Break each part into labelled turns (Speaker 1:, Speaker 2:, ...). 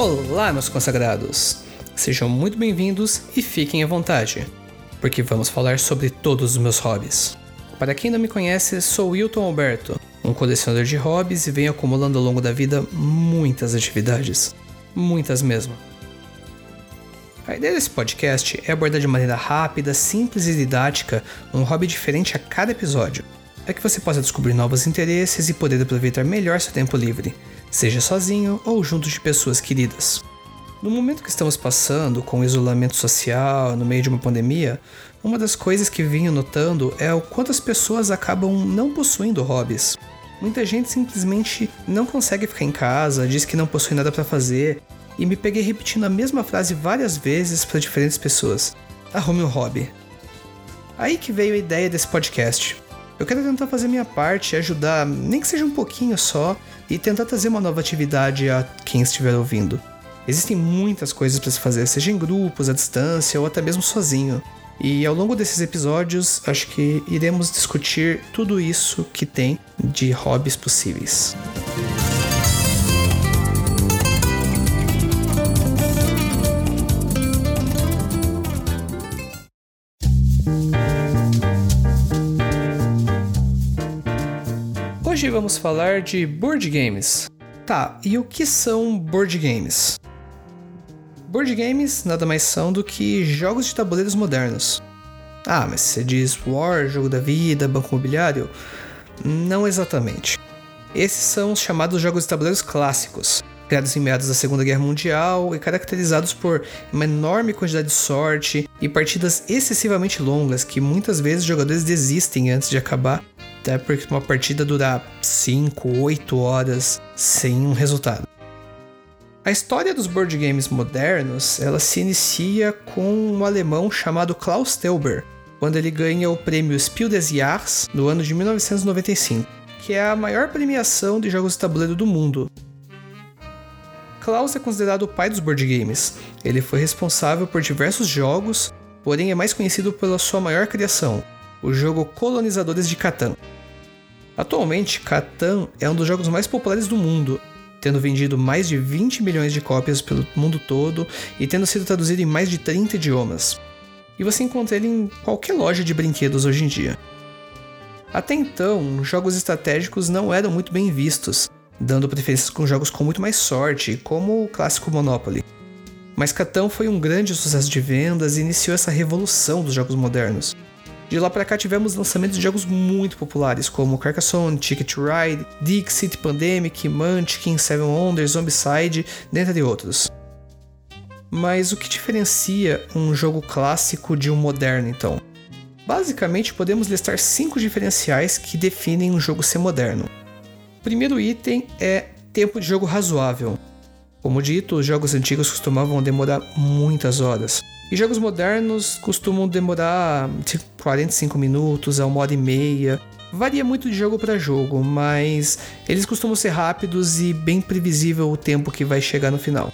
Speaker 1: Olá, meus consagrados! Sejam muito bem-vindos e fiquem à vontade, porque vamos falar sobre todos os meus hobbies. Para quem não me conhece, sou Wilton Alberto, um colecionador de hobbies e venho acumulando ao longo da vida muitas atividades. Muitas mesmo. A ideia desse podcast é abordar de maneira rápida, simples e didática um hobby diferente a cada episódio, para que você possa descobrir novos interesses e poder aproveitar melhor seu tempo livre, seja sozinho ou junto de pessoas queridas. No momento que estamos passando, com o isolamento social, no meio de uma pandemia, uma das coisas que venho notando é o quanto as pessoas acabam não possuindo hobbies. Muita gente simplesmente não consegue ficar em casa, diz que não possui nada para fazer e me peguei repetindo a mesma frase várias vezes para diferentes pessoas. Arrume um hobby. Aí que veio a ideia desse podcast. Eu quero tentar fazer minha parte, ajudar, nem que seja um pouquinho só, e tentar trazer uma nova atividade a quem estiver ouvindo. Existem muitas coisas para se fazer, seja em grupos, à distância ou até mesmo sozinho. E ao longo desses episódios, acho que iremos discutir tudo isso que tem de hobbies possíveis. Hoje vamos falar de board games. Tá, e o que são board games? Board games nada mais são do que jogos de tabuleiros modernos. Ah, mas você diz War, jogo da vida, banco imobiliário? Não exatamente. Esses são os chamados jogos de tabuleiros clássicos, criados em meados da Segunda Guerra Mundial e caracterizados por uma enorme quantidade de sorte e partidas excessivamente longas que muitas vezes os jogadores desistem antes de acabar até porque uma partida durar 5, 8 horas sem um resultado. A história dos board games modernos, ela se inicia com um alemão chamado Klaus Teuber, quando ele ganha o prêmio Spiel des Jahres no ano de 1995, que é a maior premiação de jogos de tabuleiro do mundo. Klaus é considerado o pai dos board games. Ele foi responsável por diversos jogos, porém é mais conhecido pela sua maior criação, o jogo Colonizadores de Catan. Atualmente, Catan é um dos jogos mais populares do mundo, tendo vendido mais de 20 milhões de cópias pelo mundo todo e tendo sido traduzido em mais de 30 idiomas. E você encontra ele em qualquer loja de brinquedos hoje em dia. Até então, jogos estratégicos não eram muito bem vistos, dando preferências com jogos com muito mais sorte, como o clássico Monopoly. Mas Catan foi um grande sucesso de vendas e iniciou essa revolução dos jogos modernos. De lá para cá tivemos lançamentos de jogos muito populares como Carcassonne, Ticket to Ride, Dixit, Pandemic, Munchkin, Seven Wonders, Zombicide, dentre outros. Mas o que diferencia um jogo clássico de um moderno então? Basicamente, podemos listar cinco diferenciais que definem um jogo ser moderno. O primeiro item é tempo de jogo razoável. Como dito, os jogos antigos costumavam demorar muitas horas. E jogos modernos costumam demorar tipo, 45 minutos a uma hora e meia. Varia muito de jogo para jogo, mas eles costumam ser rápidos e bem previsível o tempo que vai chegar no final.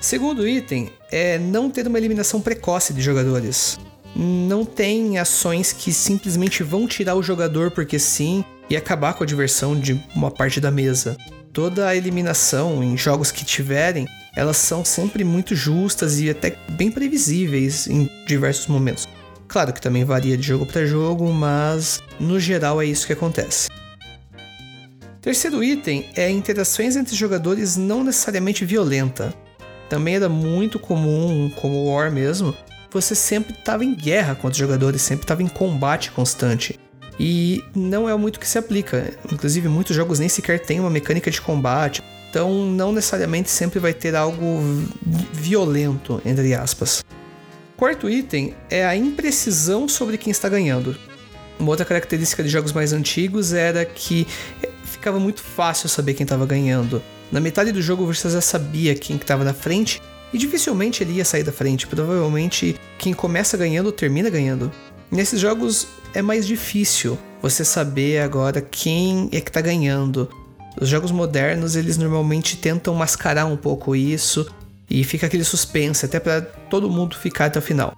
Speaker 1: Segundo item é não ter uma eliminação precoce de jogadores. Não tem ações que simplesmente vão tirar o jogador porque sim e acabar com a diversão de uma parte da mesa. Toda a eliminação em jogos que tiverem elas são sempre muito justas e até bem previsíveis em diversos momentos. Claro que também varia de jogo para jogo, mas no geral é isso que acontece. Terceiro item é interações entre jogadores não necessariamente violenta. Também era muito comum, como War mesmo, você sempre estava em guerra contra os jogadores, sempre estava em combate constante. E não é muito que se aplica. Inclusive, muitos jogos nem sequer têm uma mecânica de combate. Então, não necessariamente sempre vai ter algo violento, entre aspas. Quarto item é a imprecisão sobre quem está ganhando. Uma outra característica de jogos mais antigos era que ficava muito fácil saber quem estava ganhando. Na metade do jogo você já sabia quem estava na frente e dificilmente ele ia sair da frente. Provavelmente quem começa ganhando termina ganhando. Nesses jogos é mais difícil você saber agora quem é que está ganhando. Os jogos modernos, eles normalmente tentam mascarar um pouco isso e fica aquele suspense até para todo mundo ficar até o final.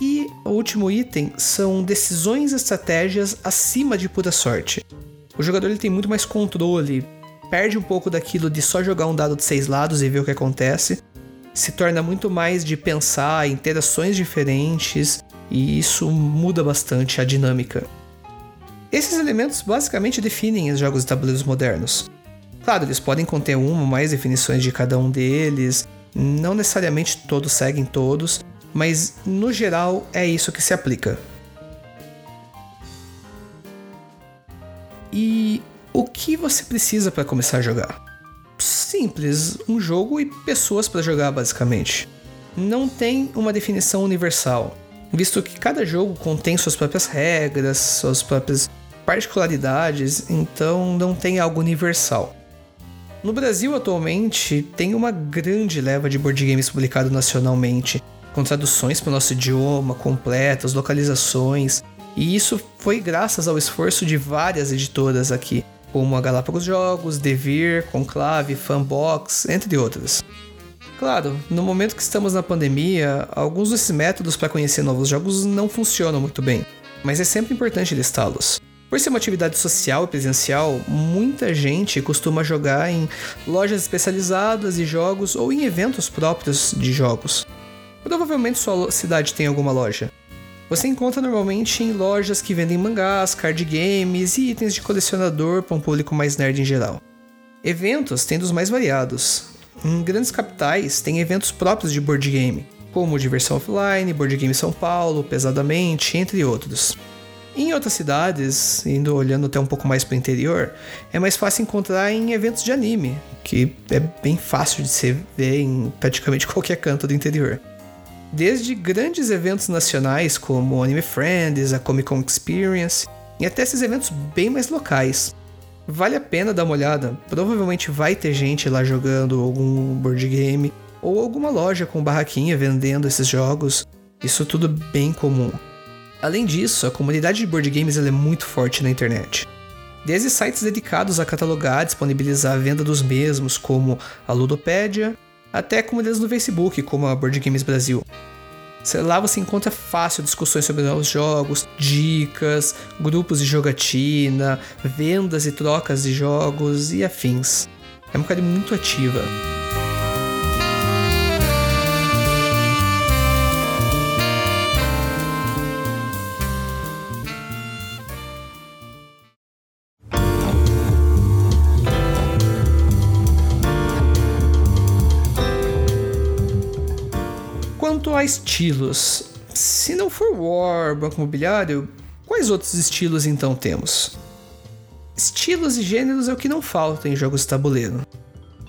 Speaker 1: E o último item são decisões e estratégias acima de pura sorte. O jogador ele tem muito mais controle perde um pouco daquilo de só jogar um dado de seis lados e ver o que acontece. Se torna muito mais de pensar, interações diferentes, e isso muda bastante a dinâmica. Esses elementos basicamente definem os jogos de tabuleiros modernos. Claro, eles podem conter uma ou mais definições de cada um deles, não necessariamente todos seguem todos, mas no geral é isso que se aplica. E o que você precisa para começar a jogar? Simples, um jogo e pessoas para jogar basicamente. Não tem uma definição universal, visto que cada jogo contém suas próprias regras, suas próprias particularidades, então não tem algo universal. No Brasil, atualmente, tem uma grande leva de board games publicado nacionalmente, com traduções para o nosso idioma, completas, localizações, e isso foi graças ao esforço de várias editoras aqui, como a Galápagos Jogos, Devir, Conclave, Fanbox, entre outras. Claro, no momento que estamos na pandemia, alguns desses métodos para conhecer novos jogos não funcionam muito bem, mas é sempre importante listá-los. Por ser uma atividade social e presencial, muita gente costuma jogar em lojas especializadas de jogos ou em eventos próprios de jogos. Provavelmente sua cidade tem alguma loja. Você encontra normalmente em lojas que vendem mangás, card games e itens de colecionador para um público mais nerd em geral. Eventos tem dos mais variados. Em grandes capitais tem eventos próprios de board game, como Diversão Offline, Board Game São Paulo, Pesadamente, entre outros. Em outras cidades, indo olhando até um pouco mais para o interior, é mais fácil encontrar em eventos de anime, que é bem fácil de se ver em praticamente qualquer canto do interior. Desde grandes eventos nacionais como Anime Friends, a Comic Con Experience, e até esses eventos bem mais locais. Vale a pena dar uma olhada, provavelmente vai ter gente lá jogando algum board game ou alguma loja com barraquinha vendendo esses jogos. Isso tudo bem comum. Além disso, a comunidade de board games é muito forte na internet. Desde sites dedicados a catalogar e disponibilizar a venda dos mesmos, como a Ludopédia, até comunidades no Facebook, como a Board Games Brasil. Lá você encontra fácil discussões sobre novos jogos, dicas, grupos de jogatina, vendas e trocas de jogos e afins. É uma comunidade muito ativa. A estilos, se não for War, Banco Imobiliário, quais outros estilos então temos? Estilos e gêneros é o que não falta em jogos de tabuleiro.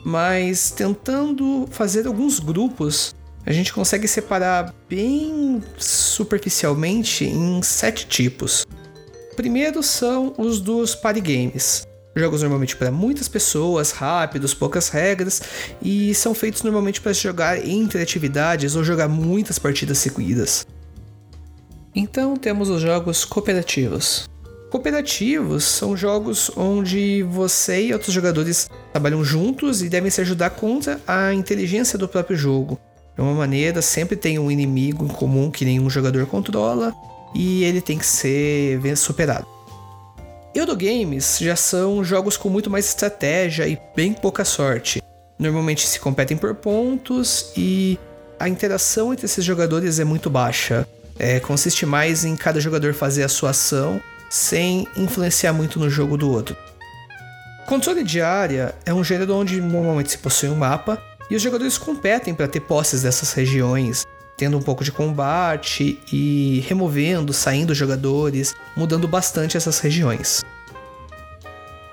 Speaker 1: Mas tentando fazer alguns grupos, a gente consegue separar bem superficialmente em sete tipos. Primeiro são os dos party games, Jogos normalmente para muitas pessoas, rápidos, poucas regras e são feitos normalmente para se jogar entre atividades ou jogar muitas partidas seguidas. Então temos os jogos cooperativos. Cooperativos são jogos onde você e outros jogadores trabalham juntos e devem se ajudar contra a inteligência do próprio jogo. De uma maneira, sempre tem um inimigo em comum que nenhum jogador controla e ele tem que ser superado. Eurogames já são jogos com muito mais estratégia e bem pouca sorte. Normalmente se competem por pontos e a interação entre esses jogadores é muito baixa. É, consiste mais em cada jogador fazer a sua ação sem influenciar muito no jogo do outro. Controle de área é um gênero onde normalmente se possui um mapa e os jogadores competem para ter posses dessas regiões, tendo um pouco de combate e removendo, saindo jogadores, mudando bastante essas regiões.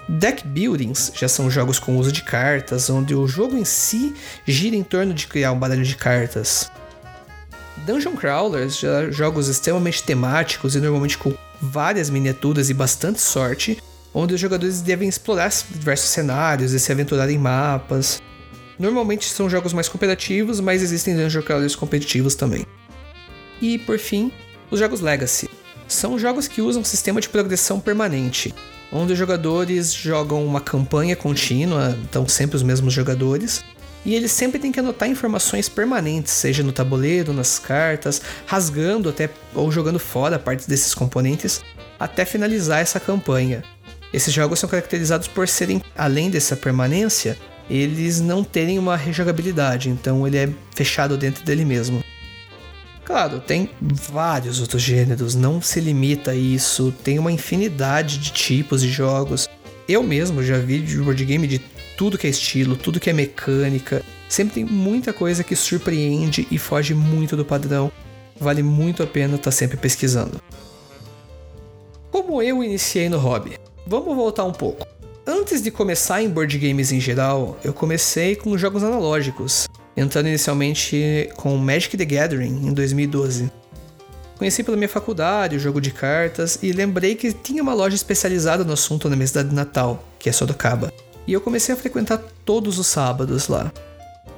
Speaker 1: Deck buildings já são jogos com uso de cartas, onde o jogo em si gira em torno de criar um baralho de cartas. Dungeon crawlers, já jogos extremamente temáticos e normalmente com várias miniaturas e bastante sorte, onde os jogadores devem explorar diversos cenários e se aventurar em mapas. Normalmente são jogos mais cooperativos, mas existem dungeon competitivos também. E por fim, os jogos Legacy. São jogos que usam um sistema de progressão permanente, onde os jogadores jogam uma campanha contínua, então sempre os mesmos jogadores, e eles sempre têm que anotar informações permanentes, seja no tabuleiro, nas cartas, rasgando até ou jogando fora partes desses componentes até finalizar essa campanha. Esses jogos são caracterizados por serem, além dessa permanência, eles não terem uma rejogabilidade, então ele é fechado dentro dele mesmo. Claro, tem vários outros gêneros, não se limita a isso, tem uma infinidade de tipos de jogos. Eu mesmo já vi de board game de tudo que é estilo, tudo que é mecânica. Sempre tem muita coisa que surpreende e foge muito do padrão. Vale muito a pena estar tá sempre pesquisando. Como eu iniciei no hobby? Vamos voltar um pouco. Antes de começar em board games em geral, eu comecei com jogos analógicos, entrando inicialmente com Magic the Gathering em 2012. Conheci pela minha faculdade o jogo de cartas e lembrei que tinha uma loja especializada no assunto na minha cidade de Natal, que é Sorocaba. E eu comecei a frequentar todos os sábados lá.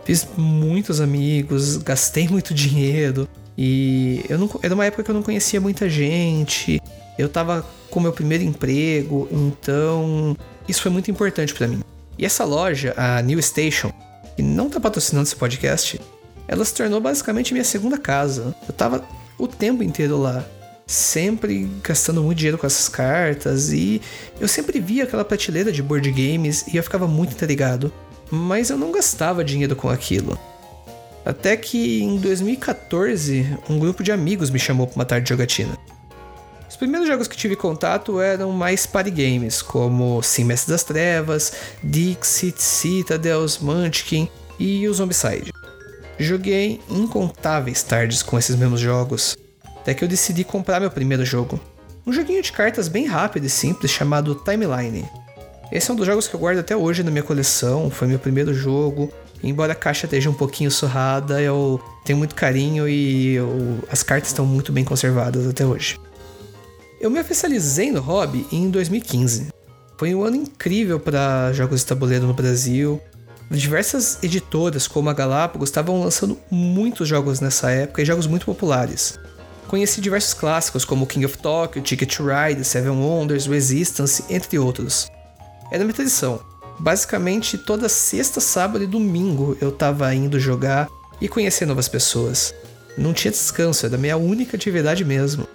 Speaker 1: Fiz muitos amigos, gastei muito dinheiro e eu não, era uma época que eu não conhecia muita gente. Eu tava com meu primeiro emprego, então isso foi muito importante para mim. E essa loja, a New Station, que não tá patrocinando esse podcast, ela se tornou basicamente minha segunda casa. Eu tava o tempo inteiro lá, sempre gastando muito dinheiro com essas cartas e eu sempre via aquela prateleira de board games e eu ficava muito intrigado, mas eu não gastava dinheiro com aquilo. Até que em 2014, um grupo de amigos me chamou para uma tarde de jogatina primeiros jogos que tive contato eram mais party games, como Sim Mestre das Trevas, Dixit, Citadels, Munchkin e o Zombicide. Joguei incontáveis tardes com esses mesmos jogos, até que eu decidi comprar meu primeiro jogo. Um joguinho de cartas bem rápido e simples chamado Timeline. Esse é um dos jogos que eu guardo até hoje na minha coleção, foi meu primeiro jogo. Embora a caixa esteja um pouquinho surrada, eu tenho muito carinho e eu... as cartas estão muito bem conservadas até hoje. Eu me oficializei no hobby em 2015. Foi um ano incrível para jogos de tabuleiro no Brasil. Diversas editoras, como a Galápagos, estavam lançando muitos jogos nessa época e jogos muito populares. Conheci diversos clássicos como King of Tokyo, Ticket to Ride, Seven Wonders, Resistance, entre outros. Era minha tradição. Basicamente, toda sexta, sábado e domingo eu estava indo jogar e conhecer novas pessoas. Não tinha descanso, era minha única atividade mesmo.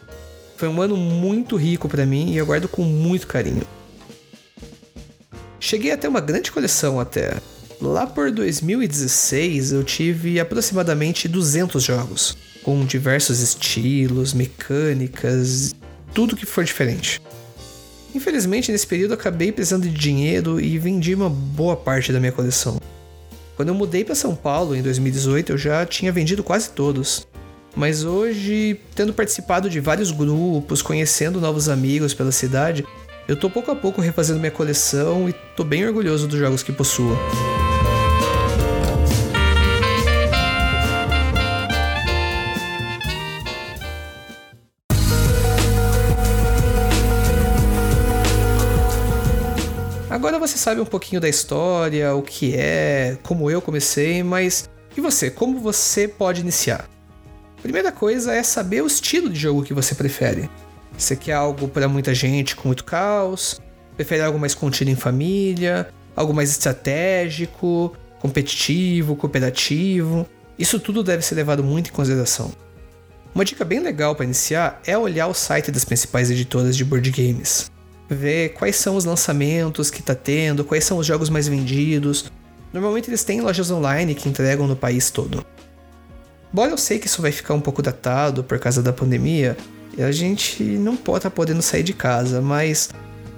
Speaker 1: Foi um ano muito rico para mim e eu guardo com muito carinho. Cheguei a ter uma grande coleção até. Lá por 2016 eu tive aproximadamente 200 jogos, com diversos estilos, mecânicas, tudo que for diferente. Infelizmente, nesse período acabei precisando de dinheiro e vendi uma boa parte da minha coleção. Quando eu mudei para São Paulo em 2018, eu já tinha vendido quase todos. Mas hoje, tendo participado de vários grupos, conhecendo novos amigos pela cidade, eu tô pouco a pouco refazendo minha coleção e tô bem orgulhoso dos jogos que possuo. Agora você sabe um pouquinho da história, o que é, como eu comecei, mas e você? Como você pode iniciar? Primeira coisa é saber o estilo de jogo que você prefere. Você quer algo para muita gente com muito caos? Prefere algo mais contido em família? Algo mais estratégico, competitivo, cooperativo? Isso tudo deve ser levado muito em consideração. Uma dica bem legal para iniciar é olhar o site das principais editoras de board games. Ver quais são os lançamentos que está tendo, quais são os jogos mais vendidos. Normalmente eles têm lojas online que entregam no país todo. Embora eu sei que isso vai ficar um pouco datado por causa da pandemia, a gente não pode estar tá podendo sair de casa, mas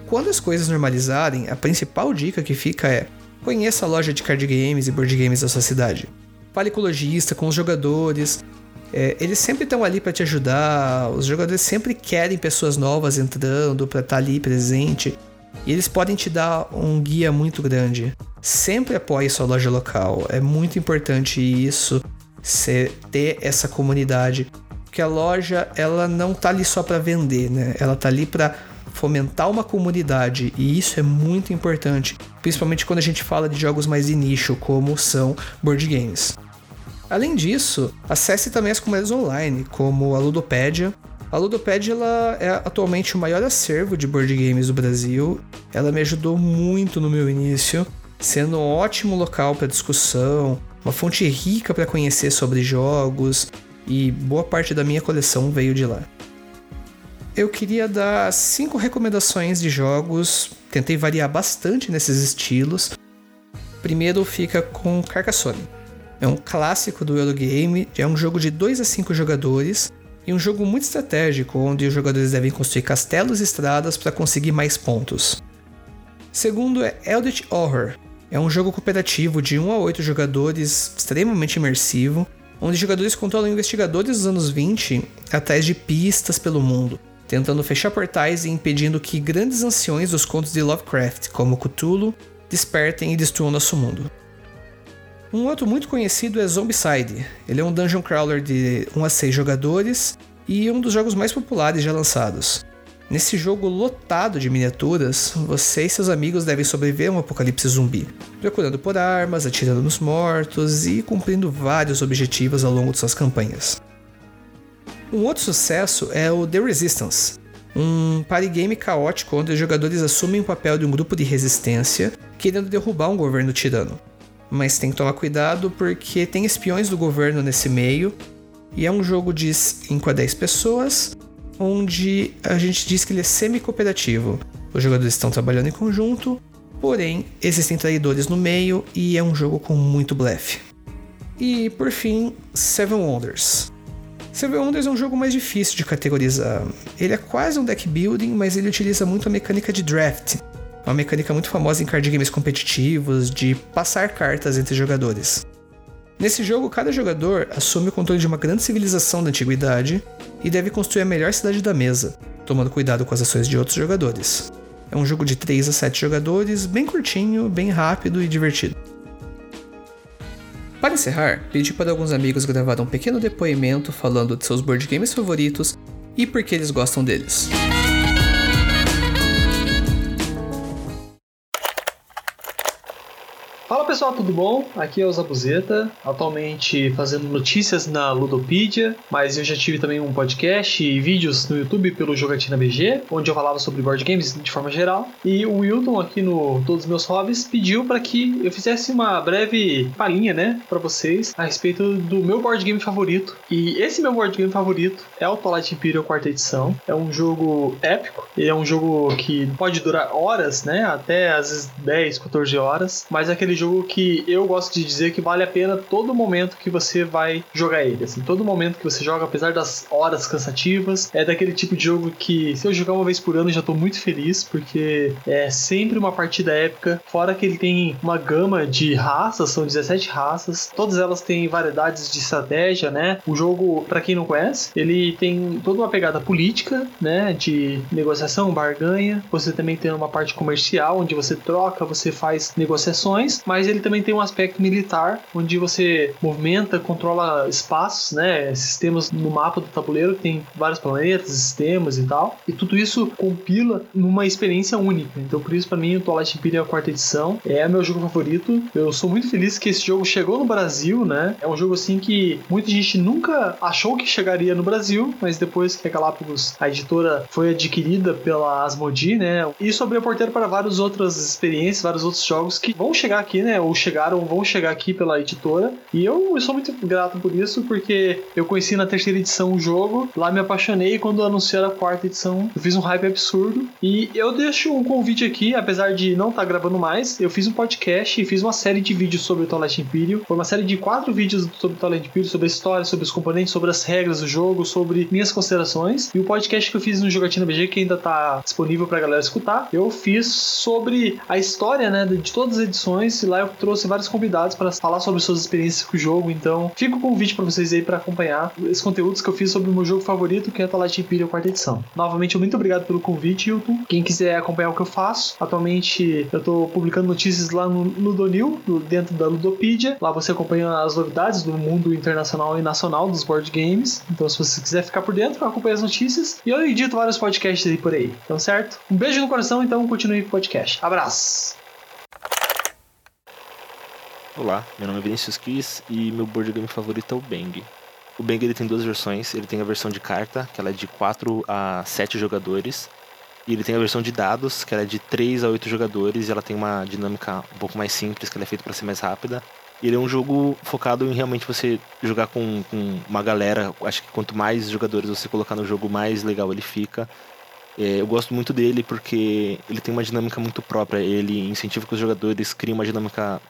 Speaker 1: quando as coisas normalizarem, a principal dica que fica é: conheça a loja de card games e board games da sua cidade. Fale com o lojista, com os jogadores. É, eles sempre estão ali para te ajudar. Os jogadores sempre querem pessoas novas entrando para estar tá ali presente. E eles podem te dar um guia muito grande. Sempre apoie sua loja local. É muito importante isso você ter essa comunidade. Porque a loja, ela não tá ali só para vender, né? Ela tá ali para fomentar uma comunidade e isso é muito importante, principalmente quando a gente fala de jogos mais de nicho, como são board games. Além disso, acesse também as comunidades online, como a Ludopédia. A Ludopédia ela é atualmente o maior acervo de board games do Brasil. Ela me ajudou muito no meu início, sendo um ótimo local para discussão, uma fonte rica para conhecer sobre jogos e boa parte da minha coleção veio de lá. Eu queria dar cinco recomendações de jogos tentei variar bastante nesses estilos. Primeiro fica com Carcassonne. É um clássico do Eurogame, é um jogo de 2 a 5 jogadores e um jogo muito estratégico onde os jogadores devem construir castelos e estradas para conseguir mais pontos. Segundo é Eldritch Horror. É um jogo cooperativo de 1 a 8 jogadores, extremamente imersivo, onde jogadores controlam investigadores dos anos 20 atrás de pistas pelo mundo, tentando fechar portais e impedindo que grandes anciões dos contos de Lovecraft, como Cthulhu, despertem e destruam nosso mundo. Um outro muito conhecido é Zombicide. Ele é um dungeon crawler de 1 a 6 jogadores e um dos jogos mais populares já lançados. Nesse jogo lotado de miniaturas, você e seus amigos devem sobreviver a um apocalipse zumbi, procurando por armas, atirando nos mortos e cumprindo vários objetivos ao longo de suas campanhas. Um outro sucesso é o The Resistance, um party game caótico onde os jogadores assumem o papel de um grupo de resistência querendo derrubar um governo tirano mas tem que tomar cuidado porque tem espiões do governo nesse meio. E é um jogo de 5 a 10 pessoas, onde a gente diz que ele é semi-cooperativo. Os jogadores estão trabalhando em conjunto, porém existem traidores no meio e é um jogo com muito blefe. E por fim, Seven Wonders. Seven Wonders é um jogo mais difícil de categorizar. Ele é quase um deck building, mas ele utiliza muito a mecânica de draft, uma mecânica muito famosa em card games competitivos de passar cartas entre jogadores. Nesse jogo, cada jogador assume o controle de uma grande civilização da antiguidade e deve construir a melhor cidade da mesa, tomando cuidado com as ações de outros jogadores. É um jogo de 3 a 7 jogadores, bem curtinho, bem rápido e divertido. Para encerrar, pedi para alguns amigos gravar um pequeno depoimento falando de seus board games favoritos e por que eles gostam deles.
Speaker 2: Fala pessoal, tudo bom? Aqui é o Zabuzeta, atualmente fazendo notícias na Ludopedia, mas eu já tive também um podcast e vídeos no YouTube pelo Jogatina BG, onde eu falava sobre board games de forma geral. E o Wilton aqui no Todos os Meus Hobbies pediu para que eu fizesse uma breve palhinha, né, para vocês a respeito do meu board game favorito. E esse meu board game favorito é o Twilight Imperial quarta edição. É um jogo épico, ele é um jogo que pode durar horas, né, até às vezes 10, 14 horas, mas é aquele jogo que eu gosto de dizer que vale a pena todo momento que você vai jogar ele. Assim, todo momento que você joga, apesar das horas cansativas, é daquele tipo de jogo que se eu jogar uma vez por ano já tô muito feliz, porque é sempre uma partida épica. Fora que ele tem uma gama de raças, são 17 raças, todas elas têm variedades de estratégia, né? O jogo, para quem não conhece, ele tem toda uma pegada política, né? De negociação, barganha. Você também tem uma parte comercial, onde você troca, você faz negociações, mas ele também tem um aspecto militar, onde você movimenta, controla espaços, né, sistemas no mapa do tabuleiro, tem vários planetas, sistemas e tal, e tudo isso compila numa experiência única. Então, por isso, para mim, o Twilight Imperium, a quarta edição, é meu jogo favorito. Eu sou muito feliz que esse jogo chegou no Brasil, né? É um jogo assim que muita gente nunca achou que chegaria no Brasil, mas depois que a Galápagos, a editora, foi adquirida pela Asmodee, né? Isso abriu a porteira para várias outras experiências, vários outros jogos que vão chegar aqui né? Ou chegaram, vão chegar aqui pela editora. E eu, sou muito grato por isso, porque eu conheci na terceira edição o jogo, lá me apaixonei quando anunciaram a quarta edição. Eu fiz um hype absurdo. E eu deixo um convite aqui, apesar de não estar tá gravando mais, eu fiz um podcast e fiz uma série de vídeos sobre o Twilight Imperium. Foi uma série de quatro vídeos sobre o Twilight Imperium, sobre a história, sobre os componentes, sobre as regras do jogo, sobre minhas considerações. E o podcast que eu fiz no Jogatina BG, que ainda está disponível pra galera escutar, eu fiz sobre a história, né, de todas as edições lá eu trouxe vários convidados para falar sobre suas experiências com o jogo. Então, fica o convite para vocês aí para acompanhar esses conteúdos que eu fiz sobre o meu jogo favorito, que é Twilight Imperial quarta edição. Novamente, muito obrigado pelo convite, Hilton. Quem quiser acompanhar o que eu faço, atualmente eu estou publicando notícias lá no, no Donil, dentro da Ludopedia. Lá você acompanha as novidades do mundo internacional e nacional dos board games. Então, se você quiser ficar por dentro, acompanhe as notícias. E eu edito vários podcasts aí por aí. Então, certo? Um beijo no coração, então continue com o podcast. Abraço!
Speaker 3: Olá, meu nome é Vinícius Kiss e meu board game favorito é o Bang. O Bang ele tem duas versões, ele tem a versão de carta, que ela é de 4 a 7 jogadores, e ele tem a versão de dados, que ela é de 3 a 8 jogadores, e ela tem uma dinâmica um pouco mais simples, que ela é feita para ser mais rápida. Ele é um jogo focado em realmente você jogar com, com uma galera, acho que quanto mais jogadores você colocar no jogo, mais legal ele fica. É, eu gosto muito dele porque ele tem uma dinâmica muito própria. Ele incentiva que os jogadores criem uma dinâmica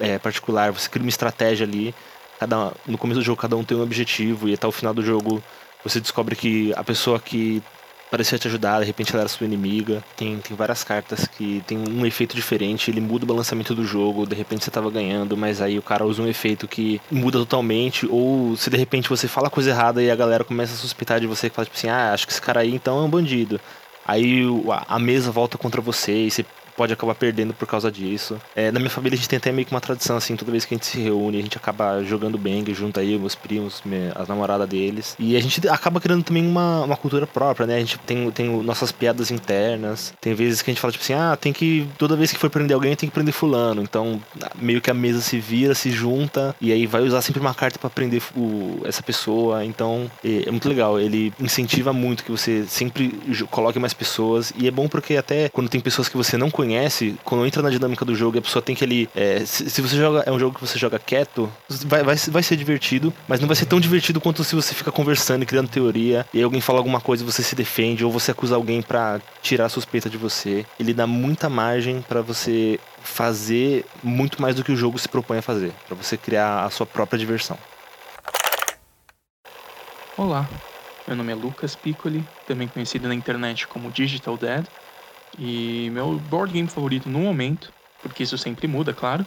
Speaker 3: é, particular. Você cria uma estratégia ali. Cada, no começo do jogo, cada um tem um objetivo, e até o final do jogo você descobre que a pessoa que parecia te ajudar, de repente ela era sua inimiga. Tem, tem várias cartas que tem um efeito diferente, ele muda o balanceamento do jogo, de repente você tava ganhando, mas aí o cara usa um efeito que muda totalmente, ou se de repente você fala coisa errada e a galera começa a suspeitar de você, que fala tipo assim, ah, acho que esse cara aí então é um bandido. Aí a mesa volta contra você e você pode acabar perdendo por causa disso. É, na minha família a gente tem até meio que uma tradição, assim, toda vez que a gente se reúne, a gente acaba jogando bang junto aí, meus primos, minha, as namoradas deles. E a gente acaba criando também uma, uma cultura própria, né? A gente tem, tem nossas piadas internas. Tem vezes que a gente fala, tipo assim, ah, tem que. Toda vez que for prender alguém, tem que prender fulano. Então, meio que a mesa se vira, se junta, e aí vai usar sempre uma carta para prender o, essa pessoa. Então, é, é muito legal. Ele incentiva muito que você sempre coloque mais pessoas. E é bom porque até quando tem pessoas que você não conhece, conhece, quando entra na dinâmica do jogo, a pessoa tem que ele. É, se, se, você joga. É um jogo que você joga quieto, vai, vai, vai ser divertido, mas não vai ser tão divertido quanto se você fica conversando e criando teoria, e alguém fala alguma coisa e você se defende, ou você acusa alguém para tirar a suspeita de você. Ele dá muita margem para você fazer muito mais do que o jogo se propõe a fazer, para você criar a sua própria diversão.
Speaker 4: Olá, meu nome é Lucas Piccoli, também conhecido na internet como Digital Dead. E meu board game favorito no momento, porque isso sempre muda, claro,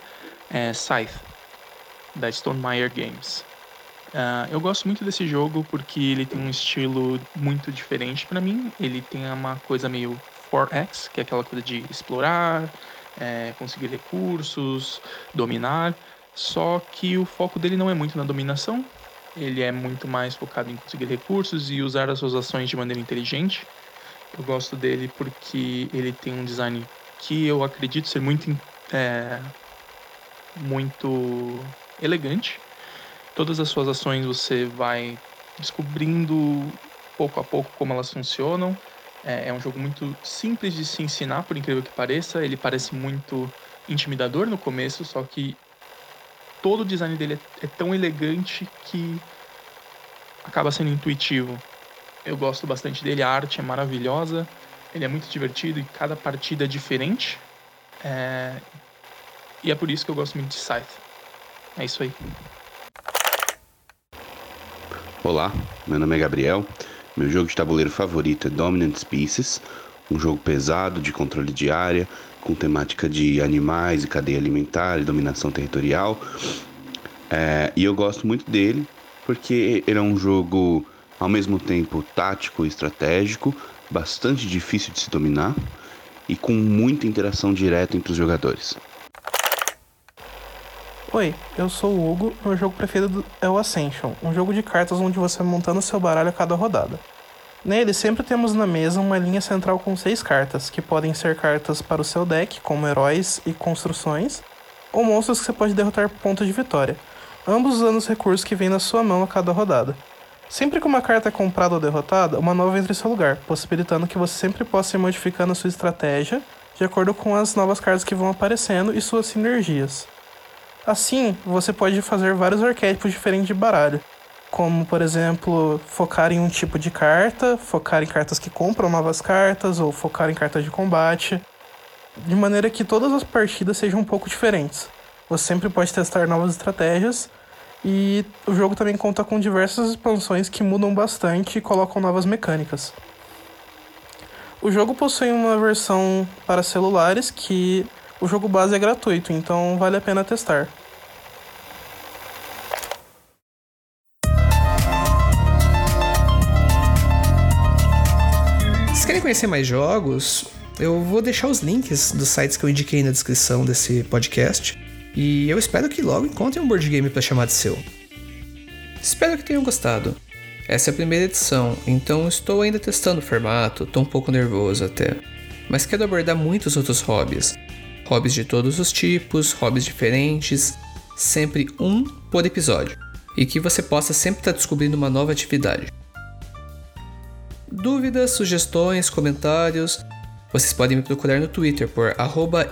Speaker 4: é Scythe, da Stonemeyer Games. Uh, eu gosto muito desse jogo porque ele tem um estilo muito diferente para mim. Ele tem uma coisa meio 4X, que é aquela coisa de explorar, é, conseguir recursos, dominar. Só que o foco dele não é muito na dominação, ele é muito mais focado em conseguir recursos e usar as suas ações de maneira inteligente. Eu gosto dele porque ele tem um design que eu acredito ser muito, é, muito elegante. Todas as suas ações você vai descobrindo pouco a pouco como elas funcionam. É, é um jogo muito simples de se ensinar, por incrível que pareça. Ele parece muito intimidador no começo, só que todo o design dele é, é tão elegante que acaba sendo intuitivo. Eu gosto bastante dele, a arte é maravilhosa, ele é muito divertido e cada partida é diferente. É... E é por isso que eu gosto muito de Scythe. É isso aí.
Speaker 5: Olá, meu nome é Gabriel. Meu jogo de tabuleiro favorito é Dominant Species, um jogo pesado de controle de área, com temática de animais e cadeia alimentar e dominação territorial. É, e eu gosto muito dele porque ele é um jogo ao mesmo tempo tático e estratégico, bastante difícil de se dominar e com muita interação direta entre os jogadores.
Speaker 6: Oi, eu sou o Hugo meu jogo preferido é o Ascension, um jogo de cartas onde você montando seu baralho a cada rodada. Nele sempre temos na mesa uma linha central com seis cartas, que podem ser cartas para o seu deck, como heróis e construções, ou monstros que você pode derrotar por pontos de vitória, ambos usando os recursos que vêm na sua mão a cada rodada. Sempre que uma carta é comprada ou derrotada, uma nova entra em seu lugar, possibilitando que você sempre possa ir modificando a sua estratégia de acordo com as novas cartas que vão aparecendo e suas sinergias. Assim, você pode fazer vários arquétipos diferentes de baralho, como por exemplo, focar em um tipo de carta, focar em cartas que compram novas cartas ou focar em cartas de combate, de maneira que todas as partidas sejam um pouco diferentes. Você sempre pode testar novas estratégias e o jogo também conta com diversas expansões que mudam bastante e colocam novas mecânicas. O jogo possui uma versão para celulares que o jogo base é gratuito, então vale a pena testar.
Speaker 1: Se querem conhecer mais jogos, eu vou deixar os links dos sites que eu indiquei na descrição desse podcast. E eu espero que logo encontrem um board game para chamar de seu. Espero que tenham gostado. Essa é a primeira edição, então estou ainda testando o formato, estou um pouco nervoso até. Mas quero abordar muitos outros hobbies. Hobbies de todos os tipos, hobbies diferentes, sempre um por episódio. E que você possa sempre estar descobrindo uma nova atividade. Dúvidas, sugestões, comentários, vocês podem me procurar no Twitter por arroba